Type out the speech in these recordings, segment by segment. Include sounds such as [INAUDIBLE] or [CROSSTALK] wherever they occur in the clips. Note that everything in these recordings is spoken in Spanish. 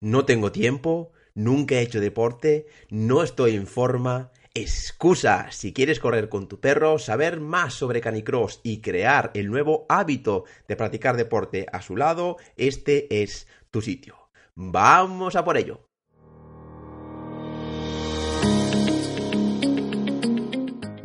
no tengo tiempo, nunca he hecho deporte, no estoy en forma. Excusa, si quieres correr con tu perro, saber más sobre canicross y crear el nuevo hábito de practicar deporte a su lado, este es tu sitio. Vamos a por ello.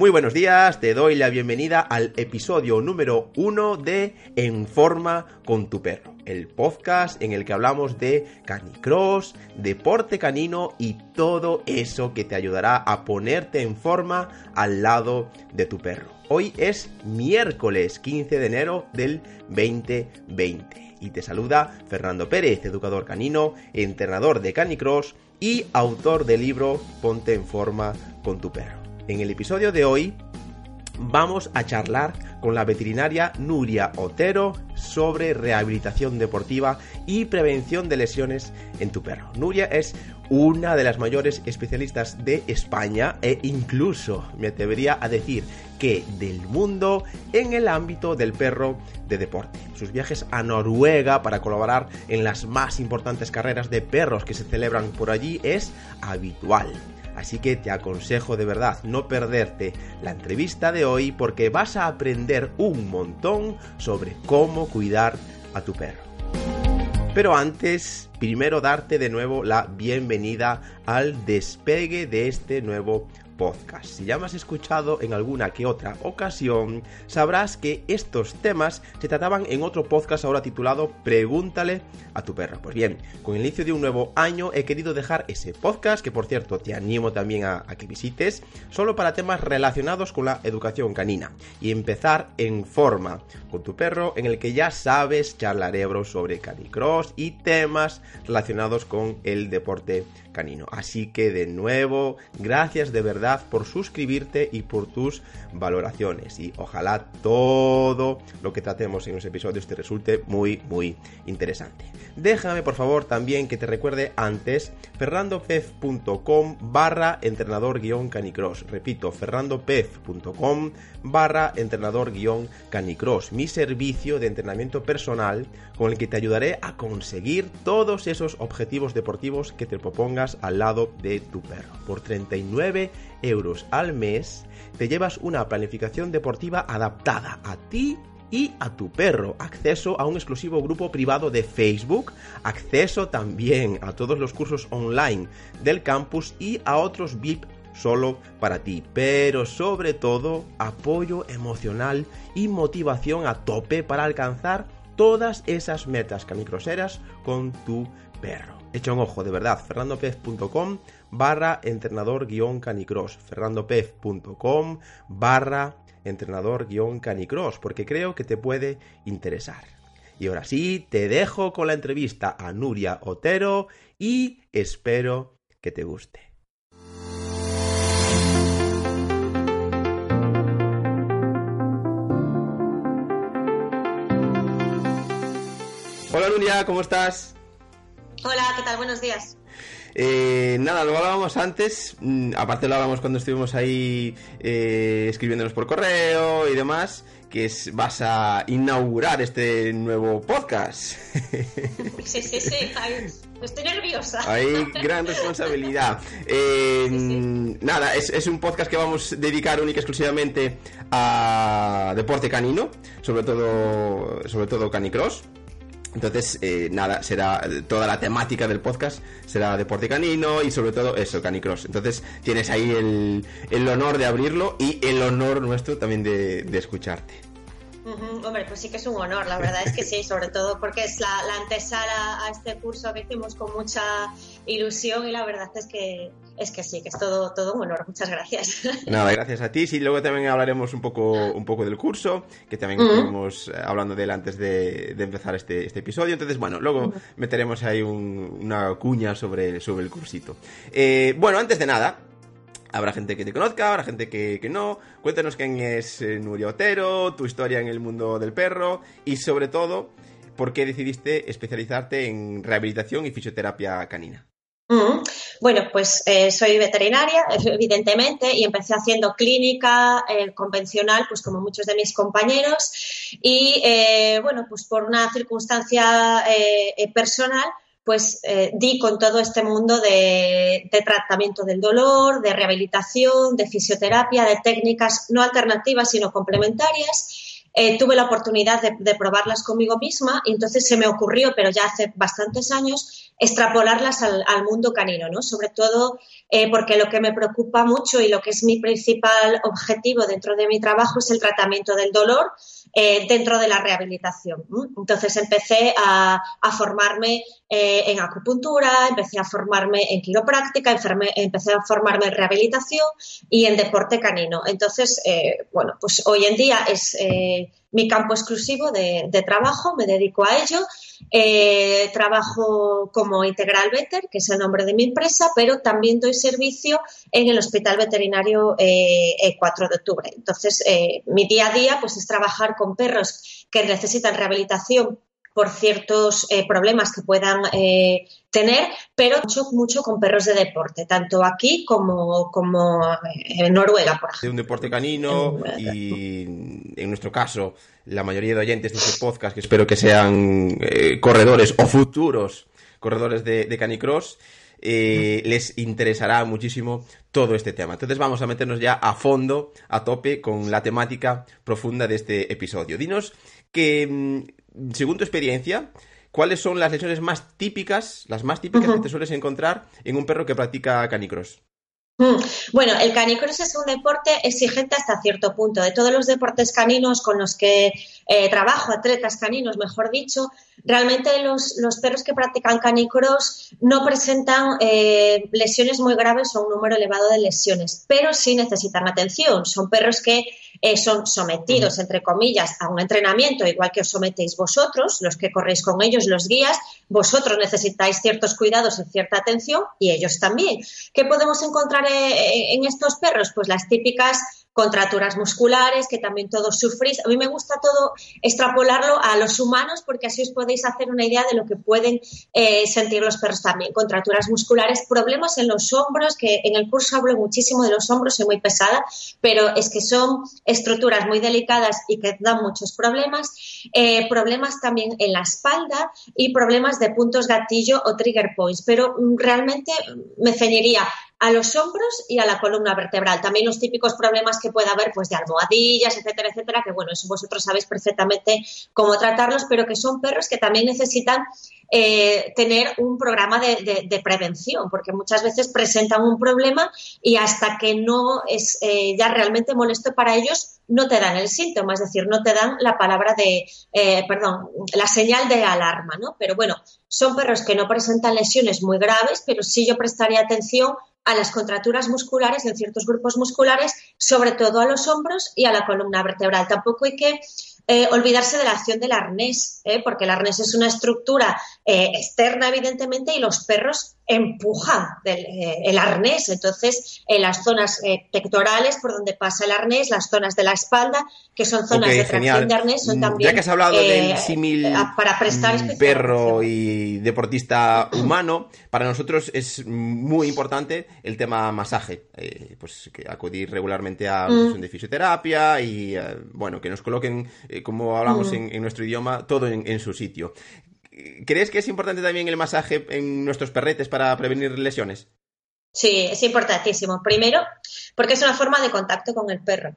Muy buenos días, te doy la bienvenida al episodio número uno de En Forma con tu perro, el podcast en el que hablamos de canicross, deporte canino y todo eso que te ayudará a ponerte en forma al lado de tu perro. Hoy es miércoles 15 de enero del 2020 y te saluda Fernando Pérez, educador canino, entrenador de canicross y autor del libro Ponte en forma con tu perro. En el episodio de hoy vamos a charlar con la veterinaria Nuria Otero sobre rehabilitación deportiva y prevención de lesiones en tu perro. Nuria es una de las mayores especialistas de España e incluso me atrevería a decir que del mundo en el ámbito del perro de deporte. Sus viajes a Noruega para colaborar en las más importantes carreras de perros que se celebran por allí es habitual. Así que te aconsejo de verdad no perderte la entrevista de hoy porque vas a aprender un montón sobre cómo cuidar a tu perro. Pero antes, primero darte de nuevo la bienvenida al despegue de este nuevo podcast. Si ya me has escuchado en alguna que otra ocasión, sabrás que estos temas se trataban en otro podcast ahora titulado Pregúntale a tu perro. Pues bien, con el inicio de un nuevo año he querido dejar ese podcast, que por cierto te animo también a, que visites, solo para temas relacionados con la educación canina y empezar en forma con tu perro en el que ya sabes charlaremos sobre canicross y temas relacionados con el deporte canino. Así que de nuevo, gracias de verdad por suscribirte y por tus valoraciones. Y ojalá todo lo que tratemos en los episodios te resulte muy, muy interesante. Déjame por favor también que te recuerde antes ferrandopez.com barra entrenador guion canicross. Repito, ferrandopez.com barra entrenador guion canicross. Mi servicio de entrenamiento personal con el que te ayudaré a conseguir todos esos objetivos deportivos que te al lado de tu perro. Por 39 euros al mes te llevas una planificación deportiva adaptada a ti y a tu perro, acceso a un exclusivo grupo privado de Facebook, acceso también a todos los cursos online del campus y a otros VIP solo para ti, pero sobre todo apoyo emocional y motivación a tope para alcanzar todas esas metas canicroseras con tu perro. Echa un ojo, de verdad, fernandopez.com barra entrenador guion canicross, fernandopez.com barra entrenador guion canicross, porque creo que te puede interesar. Y ahora sí, te dejo con la entrevista a Nuria Otero y espero que te guste. Hola Nuria, ¿cómo estás? Hola, ¿qué tal? Buenos días. Eh, nada, lo hablábamos antes, mm, aparte lo hablamos cuando estuvimos ahí eh, escribiéndonos por correo y demás, que es, vas a inaugurar este nuevo podcast. [LAUGHS] Sí, sí, sí, estoy nerviosa. Hay gran responsabilidad. Eh, nada, es, es, un podcast que vamos a dedicar única y exclusivamente a deporte canino, sobre todo, sobre todo canicross. Entonces, eh, nada, será toda la temática del podcast será deporte canino y sobre todo eso, canicross. Entonces, tienes ahí el, el honor de abrirlo y el honor nuestro también de, de escucharte. Hombre, pues sí que es un honor, la verdad es que sí, sobre todo porque es la, antesala a este curso que hicimos con mucha ilusión y la verdad es que es que sí, que es todo, todo un honor. Muchas gracias. [LAUGHS] Nada, gracias a ti. Sí, luego también hablaremos un poco, un poco del curso, que también estuvimos uh -huh. hablando de él antes de, de empezar este, este, episodio. Entonces, bueno, luego uh -huh. meteremos ahí un, una cuña sobre, sobre el cursito. Eh, bueno, antes de nada, Habrá gente que te conozca, habrá gente que, que no. Cuéntanos quién es eh, Nuria Otero, tu historia en el mundo del perro y sobre todo, por qué decidiste especializarte en rehabilitación y fisioterapia canina. Bueno, pues eh, soy veterinaria, [LAUGHS] evidentemente, y empecé haciendo clínica eh, convencional, pues como muchos de mis compañeros, y eh, bueno, pues por una circunstancia personal, pues di con todo este mundo de, tratamiento del dolor, de rehabilitación, de fisioterapia, de técnicas no alternativas, sino complementarias. Eh, tuve la oportunidad de, probarlas conmigo misma y entonces se me ocurrió, pero ya hace bastantes años, extrapolarlas al, mundo canino, ¿no? Sobre todo eh, porque lo que me preocupa mucho y lo que es mi principal objetivo dentro de mi trabajo es el tratamiento del dolor eh, dentro de la rehabilitación. Entonces empecé a, formarme eh, en acupuntura, empecé a formarme en quiropráctica, empecé a formarme en rehabilitación y en deporte canino. Entonces, eh, bueno, pues hoy en día es mi campo exclusivo de, trabajo, me dedico a ello. trabajo como Integral Veter, que es el nombre de mi empresa, pero también doy servicio en el Hospital Veterinario 4 de octubre. Entonces, mi día a día pues, es trabajar con perros que necesitan rehabilitación por ciertos eh, problemas que puedan eh, tener, pero mucho, mucho con perros de deporte, tanto aquí como, como en Noruega, por ejemplo. De un deporte canino y en nuestro caso, la mayoría de oyentes de este podcast, que espero que sean eh, corredores o futuros corredores de, de canicross, eh, les interesará muchísimo todo este tema. Entonces vamos a meternos ya a fondo, a tope, con la temática profunda de este episodio. Dinos que, mm, según tu experiencia, ¿cuáles son las lesiones más típicas, las más típicas que te sueles encontrar en un perro que practica canicross? Mm. Bueno, el canicross es un deporte exigente hasta cierto punto. De todos los deportes caninos con los que eh, trabajo, atletas caninos, mejor dicho, realmente los, perros que practican canicross no presentan eh, lesiones muy graves o un número elevado de lesiones, pero sí necesitan atención. Son perros que eh, son sometidos, entre comillas, a un entrenamiento, igual que os sometéis vosotros, los que corréis con ellos, los guías, vosotros necesitáis ciertos cuidados y cierta atención y ellos también. ¿Qué podemos encontrar en estos perros? Pues las típicas contracturas musculares, que también todos sufrís. A mí me gusta todo extrapolarlo a los humanos porque así os podéis hacer una idea de lo que pueden eh, sentir los perros también. Contracturas musculares, problemas en los hombros, que en el curso hablo muchísimo de los hombros, soy muy pesada, pero es que son estructuras muy delicadas y que dan muchos problemas. Eh, problemas también en la espalda y problemas de puntos gatillo o trigger points. Pero mm, realmente me ceñiría a los hombros y a la columna vertebral. También los típicos problemas que puede haber, pues de almohadillas, etcétera, etcétera, que bueno, eso vosotros sabéis perfectamente cómo tratarlos, pero que son perros que también necesitan eh, tener un programa de, prevención, porque muchas veces presentan un problema y hasta que no es eh, ya realmente molesto para ellos, no te dan el síntoma, es decir, no te dan la palabra de, eh, perdón, la señal de alarma, ¿no? Pero bueno, son perros que no presentan lesiones muy graves, pero sí yo prestaría atención a las contracturas musculares en ciertos grupos musculares, sobre todo a los hombros y a la columna vertebral. Tampoco hay que eh, olvidarse de la acción del arnés, ¿eh? porque el arnés es una estructura eh, externa, evidentemente, y los perros empujan el arnés. Entonces, en las zonas pectorales por donde pasa el arnés, las zonas de la espalda, que son zonas de tracción de arnés, son también. Ya que has hablado del símil para prestar mm, perro y deportista humano, para nosotros es muy importante el tema masaje. pues que acudir regularmente a mm. de fisioterapia y, bueno, que nos coloquen como hablamos mm. en, nuestro idioma, todo en, su sitio. ¿Crees que es importante también el masaje en nuestros perretes para prevenir lesiones? Sí, es importantísimo. Primero, porque es una forma de contacto con el perro.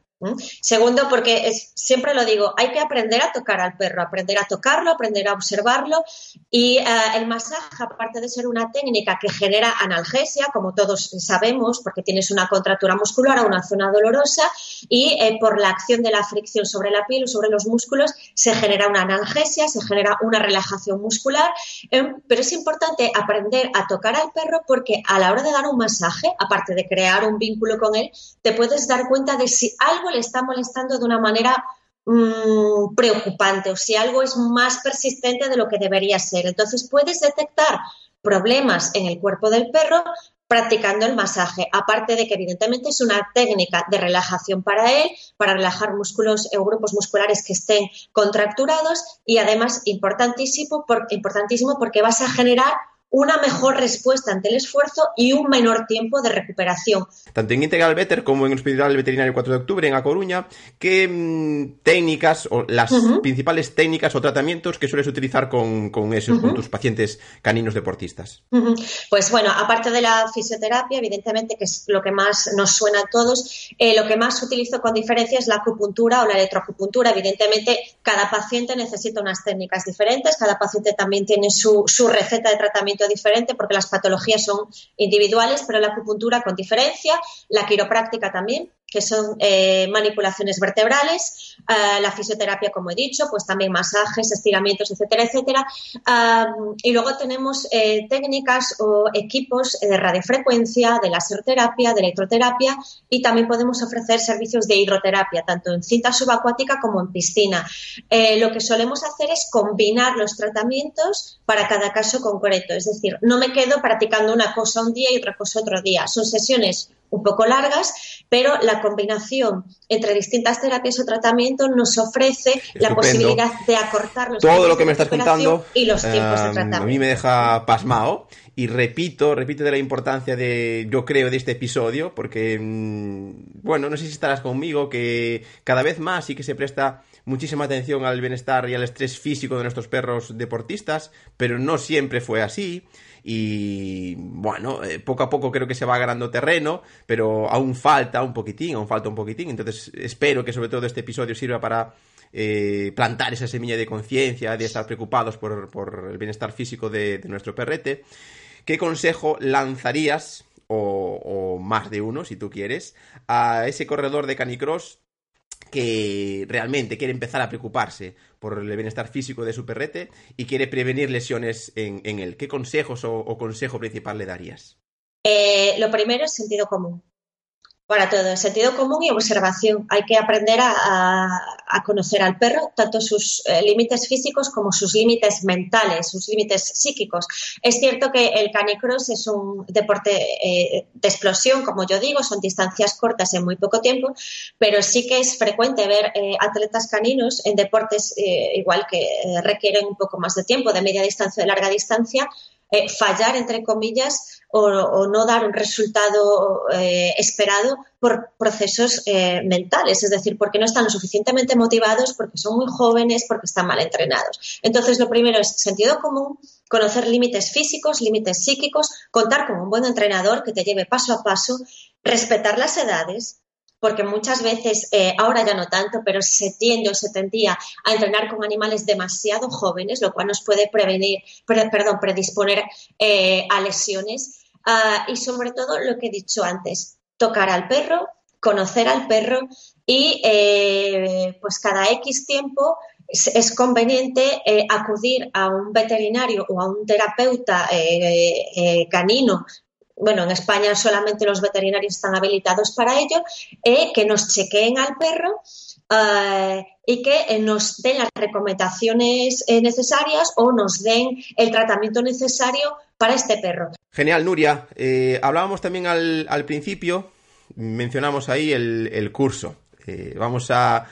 Segundo, porque es, siempre lo digo, hay que aprender a tocar al perro, aprender a tocarlo, aprender a observarlo y eh, el masaje, aparte de ser una técnica que genera analgesia, como todos sabemos, porque tienes una contractura muscular o una zona dolorosa y eh, por la acción de la fricción sobre la piel o sobre los músculos se genera una analgesia, se genera una relajación muscular, pero es importante aprender a tocar al perro porque a la hora de dar un masaje, aparte de crear un vínculo con él, te puedes dar cuenta de si algo le está molestando de una manera mm, preocupante o si algo es más persistente de lo que debería ser. Entonces puedes detectar problemas en el cuerpo del perro practicando el masaje, aparte de que evidentemente es una técnica de relajación para él, para relajar músculos o grupos musculares que estén contracturados y además importantísimo, importantísimo porque vas a generar una mejor respuesta ante el esfuerzo y un menor tiempo de recuperación. Tanto en Integral Better como en el Hospital Veterinario 4 de Octubre, en A Coruña, ¿qué mm, técnicas o las principales técnicas o tratamientos que sueles utilizar con, con esos, con tus pacientes caninos deportistas? Pues bueno, aparte de la fisioterapia, evidentemente, que es lo que más nos suena a todos, eh, lo que más utilizo con diferencia es la acupuntura o la electroacupuntura. Evidentemente, cada paciente necesita unas técnicas diferentes, cada paciente también tiene su, su receta de tratamiento diferente porque las patologías son individuales, pero la acupuntura con diferencia, la quiropráctica también, que son eh, manipulaciones vertebrales, eh, la fisioterapia, como he dicho, pues también masajes, estiramientos, etcétera, etcétera. y luego tenemos eh, técnicas o equipos de radiofrecuencia, de laserterapia, de electroterapia y también podemos ofrecer servicios de hidroterapia, tanto en cinta subacuática como en piscina. lo que solemos hacer es combinar los tratamientos para cada caso concreto, es decir, no me quedo practicando una cosa un día y otra cosa otro día. Son sesiones un poco largas, pero la combinación entre distintas terapias o tratamientos nos ofrece la posibilidad de acortar los Todo lo que me estás contando y los tiempos de tratamiento. A mí me deja pasmado y repito, repito de la importancia de, yo creo, de este episodio, porque, mm, bueno, no sé si estarás conmigo, que cada vez más sí que se presta muchísima atención al bienestar y al estrés físico de nuestros perros deportistas, pero no siempre fue así y bueno, eh, poco a poco creo que se va ganando terreno, pero aún falta un poquitín, aún falta un poquitín, entonces espero que sobre todo este episodio sirva para eh, plantar esa semilla de conciencia, de estar preocupados por, el bienestar físico de, nuestro perrete. ¿Qué consejo lanzarías, o, o, más de uno si tú quieres, a ese corredor de canicross que realmente quiere empezar a preocuparse por el bienestar físico de su perrete y quiere prevenir lesiones en, él. ¿Qué consejos o, consejo principal le darías? Eh, lo primero es sentido común para todo, sentido común y observación. Hay que aprender a, conocer al perro, tanto sus eh, límites físicos como sus límites mentales, sus límites psíquicos. Es cierto que el canicross es un deporte eh, de explosión, como yo digo, son distancias cortas en muy poco tiempo, pero sí que es frecuente ver eh, atletas caninos en deportes igual que requieren un poco más de tiempo, de media distancia, de larga distancia, fallar, entre comillas, o, no dar un resultado eh, esperado por procesos eh, mentales, es decir, porque no están lo suficientemente motivados, porque son muy jóvenes, porque están mal entrenados. Entonces, lo primero es sentido común, conocer límites físicos, límites psíquicos, contar con un buen entrenador que te lleve paso a paso, respetar las edades, porque muchas veces, eh, ahora ya no tanto, pero se tiende o se tendía a entrenar con animales demasiado jóvenes, lo cual nos puede prevenir, perdón, predisponer eh, a lesiones. Ah, y sobre todo lo que he dicho antes, tocar al perro, conocer al perro y eh, pues cada X tiempo es, conveniente acudir a un veterinario o a un terapeuta canino bueno, en España solamente los veterinarios están habilitados para ello, eh, que nos chequeen al perro eh, y que eh, nos den las recomendaciones necesarias o nos den el tratamiento necesario para este perro. Genial, Nuria. hablábamos también al, principio, mencionamos ahí el curso. Eh, vamos a,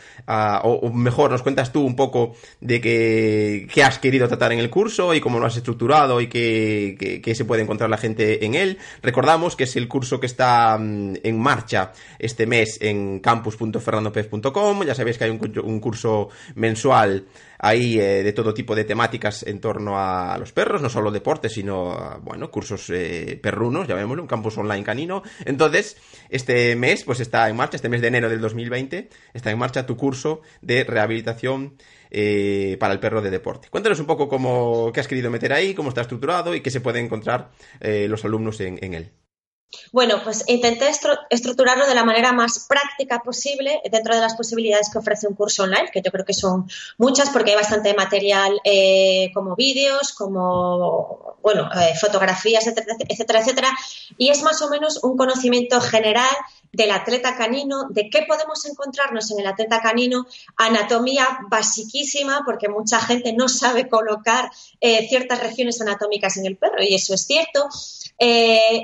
o, mejor, nos cuentas tú un poco de qué, has querido tratar en el curso y cómo lo has estructurado y qué, se puede encontrar la gente en él. Recordamos que es el curso que está mm, en marcha este mes en campus.fernandopez.com. Ya sabéis que hay un, un curso mensual ahí eh, de todo tipo de temáticas en torno a los perros, no solo deportes, sino, bueno, cursos eh, perrunos, llamémoslo, un campus online canino. Entonces, este mes, pues está en marcha, este mes de enero del 2020, está en marcha tu curso de rehabilitación eh, para el perro de deporte. Cuéntanos un poco cómo, qué has querido meter ahí, cómo está estructurado y qué se puede encontrar los alumnos en él. Bueno, pues intenté estructurarlo de la manera más práctica posible dentro de las posibilidades que ofrece un curso online, que yo creo que son muchas porque hay bastante material eh, como vídeos, como bueno, eh, fotografías, etcétera, etcétera, etcétera. Y es más o menos un conocimiento general del atleta canino, de qué podemos encontrarnos en el atleta canino, anatomía basiquísima, porque mucha gente no sabe colocar eh, ciertas regiones anatómicas en el perro, y eso es cierto.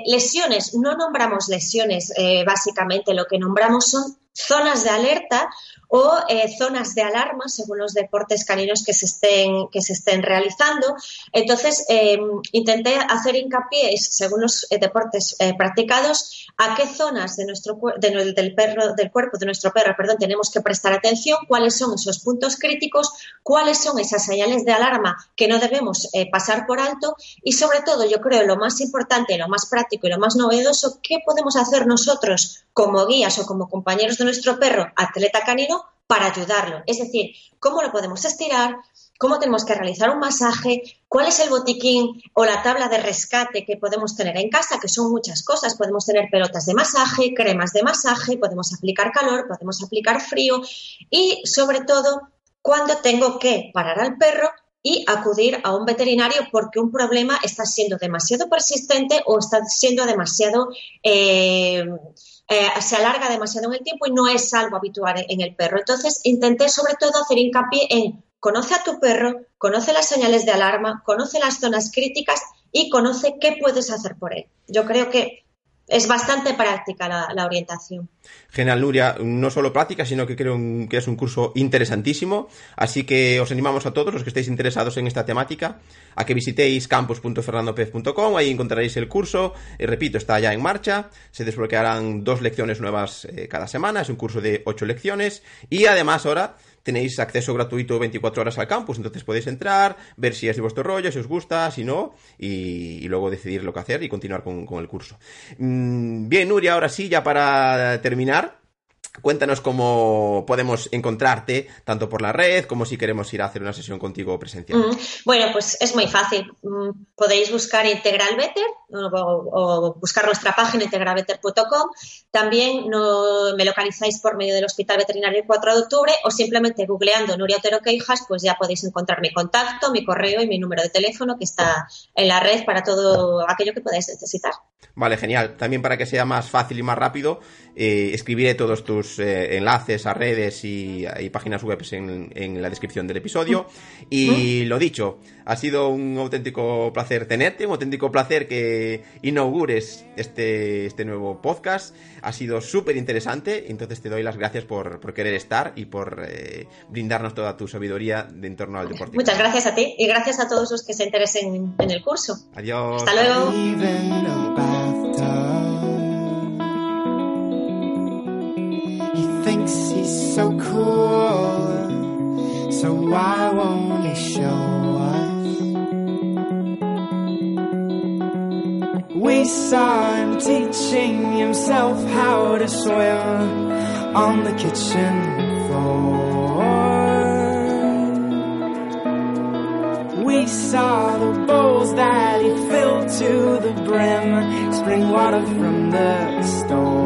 lesiones, no nombramos lesiones, eh, básicamente lo que nombramos son zonas de alerta o eh, zonas de alarma según los deportes caninos que se estén, que se estén realizando. Entonces, em, intenté hacer hincapié, según los eh, deportes eh, practicados, a qué zonas de nuestro, del, perro, del cuerpo de nuestro perro perdón, tenemos que prestar atención, cuáles son esos puntos críticos, cuáles son esas señales de alarma que no debemos pasar por alto y, sobre todo, yo creo lo más importante, lo más práctico y lo más novedoso, qué podemos hacer nosotros como guías o como compañeros nuestro perro atleta canino para ayudarlo. Es decir, cómo lo podemos estirar, cómo tenemos que realizar un masaje, cuál es el botiquín o la tabla de rescate que podemos tener en casa, que son muchas cosas. Podemos tener pelotas de masaje, cremas de masaje, podemos aplicar calor, podemos aplicar frío y, sobre todo, cuándo tengo que parar al perro y acudir a un veterinario porque un problema está siendo demasiado persistente o está siendo demasiado eh, eh, se alarga demasiado en el tiempo y no es algo habitual en el perro. Entonces, intenté sobre todo hacer hincapié en conoce a tu perro, conoce las señales de alarma, conoce las zonas críticas y conoce qué puedes hacer por él. Yo creo que es bastante práctica la, orientación. Genial, Nuria. No solo práctica, sino que creo que es un curso interesantísimo. Así que os animamos a todos los que estéis interesados en esta temática a que visitéis campus.fernandopez.com. Ahí encontraréis el curso. y repito, está ya en marcha. Se desbloquearán dos lecciones nuevas eh, cada semana. Es un curso de ocho lecciones. Y además ahora tenéis acceso gratuito 24 horas al campus, entonces podéis entrar, ver si es de vuestro rollo, si os gusta, si no, y, luego decidir lo que hacer y continuar con, el curso. Mm, bien, Nuria, ahora sí, ya para terminar, Cuéntanos cómo podemos encontrarte, tanto por la red como si queremos ir a hacer una sesión contigo presencial. Bueno, pues es muy fácil. Mm, podéis buscar Integral Better o, buscar nuestra página integralbetter.com. También me localizáis por medio del Hospital Veterinario 4 de octubre o simplemente googleando Nuria Otero Queijas, pues ya podéis encontrar mi contacto, mi correo y mi número de teléfono que está en la red para todo aquello que podáis necesitar. Vale, genial. También para que sea más fácil y más rápido, eh, escribiré todos tus eh, enlaces a redes y, páginas web en, la descripción del episodio. Y lo dicho, ha sido un auténtico placer tenerte, un auténtico placer que inaugures este, este nuevo podcast. Ha sido súper interesante, entonces te doy las gracias por, querer estar y por eh, brindarnos toda tu sabiduría de en torno al deporte. Muchas gracias a ti y gracias a todos los que se interesen en el curso. Adiós. Hasta luego. Thinks he's so cool. So why won't he show us? We saw him teaching himself how to swim on the kitchen floor. Saw the bowls that he filled to the brim, spring water from the store.